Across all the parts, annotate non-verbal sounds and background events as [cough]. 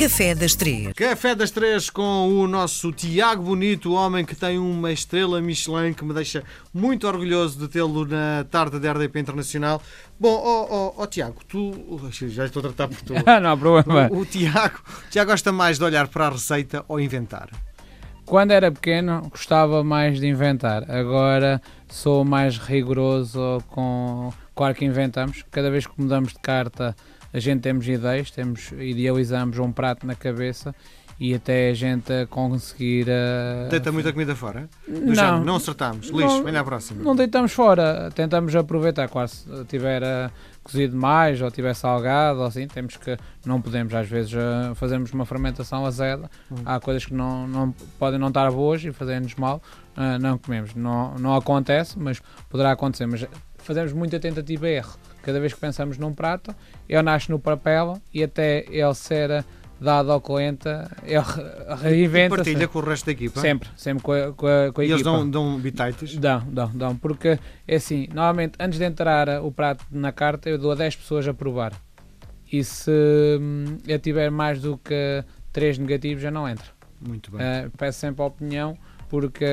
Café das Três. Café das Três com o nosso Tiago Bonito, o homem que tem uma estrela Michelin que me deixa muito orgulhoso de tê-lo na tarde da RDP Internacional. Bom, ó oh, oh, oh, Tiago, tu. Já estou a tratar por tu. [laughs] não há problema. O, o Tiago já gosta mais de olhar para a receita ou inventar? Quando era pequeno, gostava mais de inventar. Agora sou mais rigoroso com. Claro que inventamos. Cada vez que mudamos de carta a gente temos ideias, temos, idealizamos um prato na cabeça e até a gente conseguir. Uh... Deita muita comida fora? Do não, género, não acertamos. Lixo, vem à próxima. Não deitamos fora, tentamos aproveitar. Claro, se tiver uh, cozido mais ou tiver salgado ou assim, temos que. Não podemos, às vezes, uh, fazemos uma fermentação azeda. Hum. Há coisas que não, não podem não estar boas e fazem-nos mal, uh, não comemos. Não, não acontece, mas poderá acontecer. Mas fazemos muita tentativa e erro Cada vez que pensamos num prato, ele nasce no papel e até ele ser dado ao cliente, ele [laughs] reinventa. E partilha com o resto da equipa? Sempre, sempre com a, com a, com a e equipa. E eles dão, dão bitites? Dão, dão, dão. Porque é assim, normalmente antes de entrar o prato na carta, eu dou a 10 pessoas a provar. E se hum, eu tiver mais do que 3 negativos, já não entra. Muito bem. Uh, peço sempre a opinião porque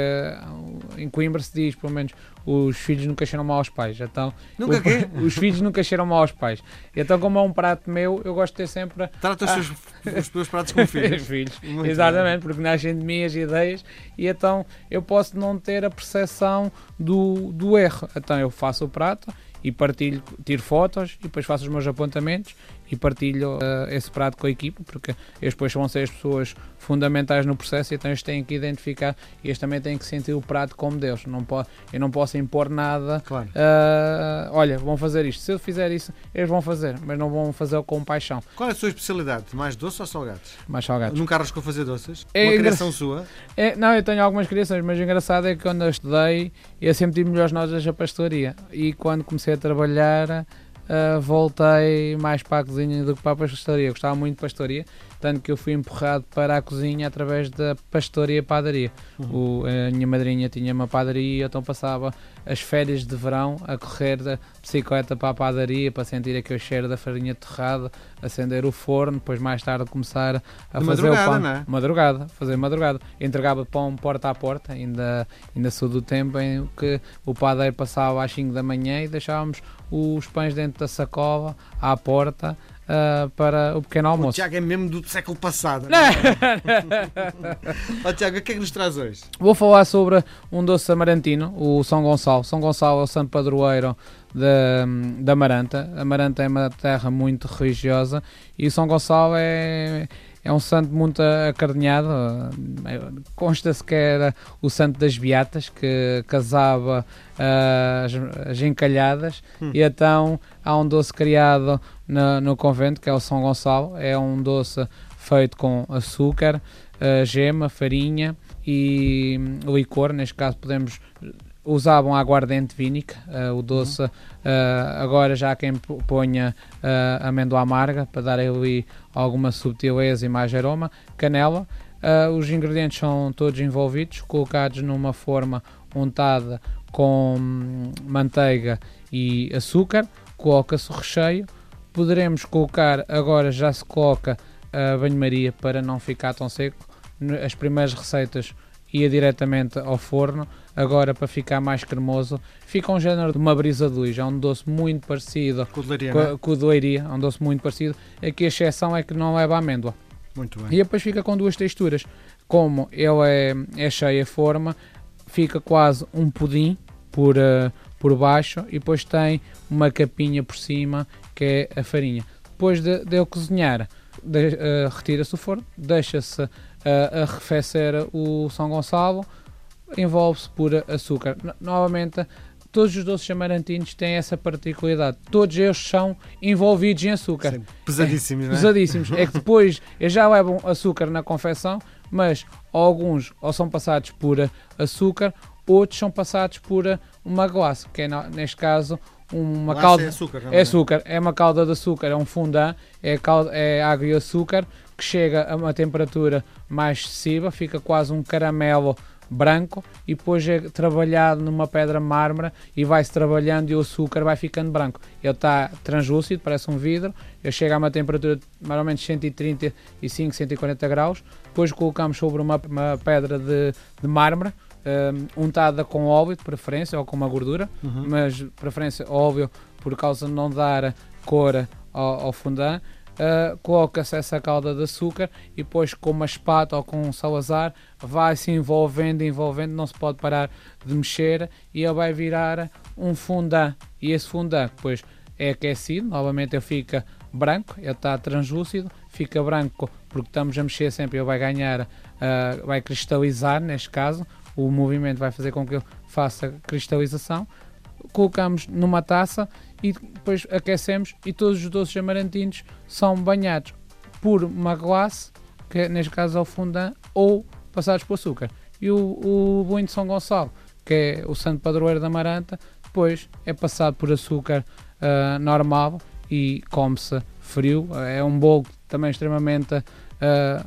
em Coimbra se diz, pelo menos, os filhos nunca cheiram mal aos pais. Então, nunca o, [laughs] Os filhos nunca cheiram mal aos pais. Então, como é um prato meu, eu gosto de ter sempre. Trata os, seus, [laughs] os teus pratos como filhos. [laughs] filhos. Exatamente, bem. porque nascem de mim as ideias e então eu posso não ter a percepção do, do erro. Então, eu faço o prato e partilho, tiro fotos e depois faço os meus apontamentos e partilho uh, esse prato com a equipa, porque eles depois vão ser as pessoas fundamentais no processo, então eles têm que identificar e eles também têm que sentir o prato como Deus. Não pode, eu não posso impor nada. Claro. Uh, olha, vão fazer isto. Se eu fizer isso, eles vão fazer, mas não vão fazer com paixão. Qual é a sua especialidade? Mais doce ou salgados? Mais salgados. Nunca arriscou fazer doces? É Uma criação sua? É, não, eu tenho algumas criações, mas o engraçado é que quando eu estudei, eu sempre tive melhores notas a pastelaria. E quando comecei a trabalhar uh, voltei mais para a cozinha do que para a pastelaria. Gostava muito de pastelaria, tanto que eu fui empurrado para a cozinha através da pastelaria padaria. Uhum. O, a minha madrinha tinha uma padaria, então passava as férias de verão a correr da bicicleta para a padaria para sentir aquele cheiro da farinha torrada, acender o forno, depois mais tarde começar a de fazer o pão. Não é? Madrugada, fazer madrugada. Entregava pão porta a porta, ainda, ainda sou do tempo em que o padeiro passava às 5 da manhã e deixávamos os pães dentro da sacola à porta uh, para o pequeno almoço. O Tiago é mesmo do século passado. [laughs] É? oh, Tiago, o que é que nos traz hoje? Vou falar sobre um doce amarantino, o São Gonçalo. São Gonçalo é o santo padroeiro da, da Amaranta. A Amaranta é uma terra muito religiosa e São Gonçalo é é um santo muito acarinhado. Consta-se que era o santo das beatas, que casava uh, as, as, encalhadas, hum. e então há um doce criado no, no, convento, que é o São Gonçalo. É um doce feito com açúcar, uh, gema, farinha e licor. Neste caso, podemos usavam aguardente vínica, uh, o doce, uh, agora já há quem ponha uh, amêndoa amarga para dar ali alguma subtileza e mais aroma, canela. os ingredientes são todos envolvidos, colocados numa forma untada com hum, manteiga e açúcar, coloca-se o recheio. Poderemos colocar, agora já se coloca a banho-maria para não ficar tão seco. As primeiras receitas ia diretamente ao forno, agora para ficar mais cremoso, fica um género de uma brisa de luz, é um doce muito parecido com, leiria, com, com o de leiria, é um doce muito parecido, aqui a exceção é que não leva amêndoa. Muito bem. E depois fica com duas texturas, como ele é, é cheio a forma, fica quase um pudim por, uh, por baixo e depois tem uma capinha por cima que é a farinha. Depois de, de eu cozinhar, uh, retira-se o forno, deixa-se a arrefecer o São Gonçalo, envolve-se por açúcar. novamente, todos os doces amarantinos têm essa particularidade. Todos eles são envolvidos em açúcar. Sim, pesadíssimos, é, não é? Pesadíssimos. é que [laughs] depois eles já levam açúcar na confecção, mas alguns ou são passados por açúcar, outros são passados por uma glace, que é neste caso uma calda. É açúcar, é, é açúcar, é uma calda de açúcar, é um fondant, é, calda, é água e açúcar que chega a uma temperatura mais excessiva, fica quase um caramelo branco e depois é trabalhado numa pedra mármore e vai-se trabalhando e o açúcar vai ficando branco. Ele está translúcido, parece um vidro, ele chega a uma temperatura de mais ou menos 135, 140 graus, depois colocamos sobre uma, uma pedra de, de mármore, um, untada com óleo de preferência ou com uma gordura, uhum. mas de preferência óleo por causa de não dar cor ao, ao fondant uh, coloca-se essa calda de açúcar e depois com uma espátula ou com um salazar vai se envolvendo, envolvendo, não se pode parar de mexer e ele vai virar um fondant. E esse fondant depois é aquecido, novamente ele fica branco, ele está translúcido, fica branco porque estamos a mexer sempre, ele vai ganhar, uh, vai cristalizar neste caso, o movimento vai fazer com que ele faça cristalização. Colocamos numa taça e depois aquecemos e todos os doces amarantinos são banhados por uma glace, que neste caso é o fondant, ou passados por açúcar. E o, o de São Gonçalo, que é o santo padroeiro da Amaranta, depois é passado por açúcar uh, normal e come-se frio. É um bolo também extremamente uh,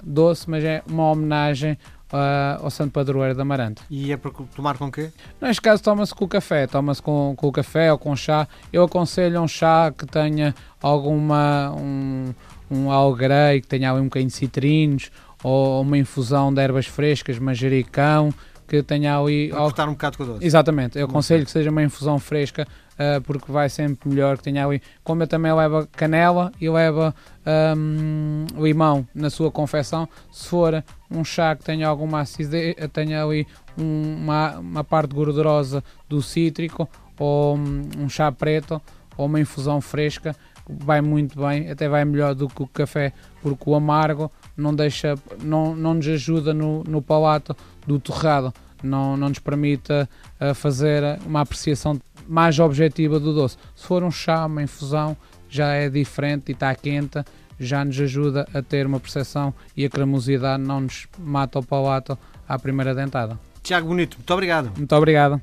doce, mas é uma homenagem uh, ao Santo Padroeiro da Amarante. E é para tomar com quê? Neste caso toma-se com o café, toma-se com, com o café ou com chá. Eu aconselho um chá que tenha alguma um, um algrei, que tenha um bocadinho de citrinos ou uma infusão de ervas frescas, manjericão, que tenha ali. Para cortar um bocado com o doce. Exatamente, eu aconselho que seja uma infusão fresca uh, porque vai sempre melhor que tenha ali. Como eu também leva canela e leva um, limão na sua confecção, se for um chá que tenha alguma acidez, tenha ali uma, uma parte gordurosa do cítrico ou um chá preto ou uma infusão fresca vai muito bem, até vai melhor do que o café, porque o amargo não deixa, não, não nos ajuda no, no palato do torrado, não, não nos permite uh, fazer uma apreciação mais objetiva do doce. Se for um chá, uma infusão, já é diferente e está quente, já nos ajuda a ter uma percepção e a cremosidade não nos mata o palato à primeira dentada. Tiago Bonito, muito obrigado. Muito obrigado.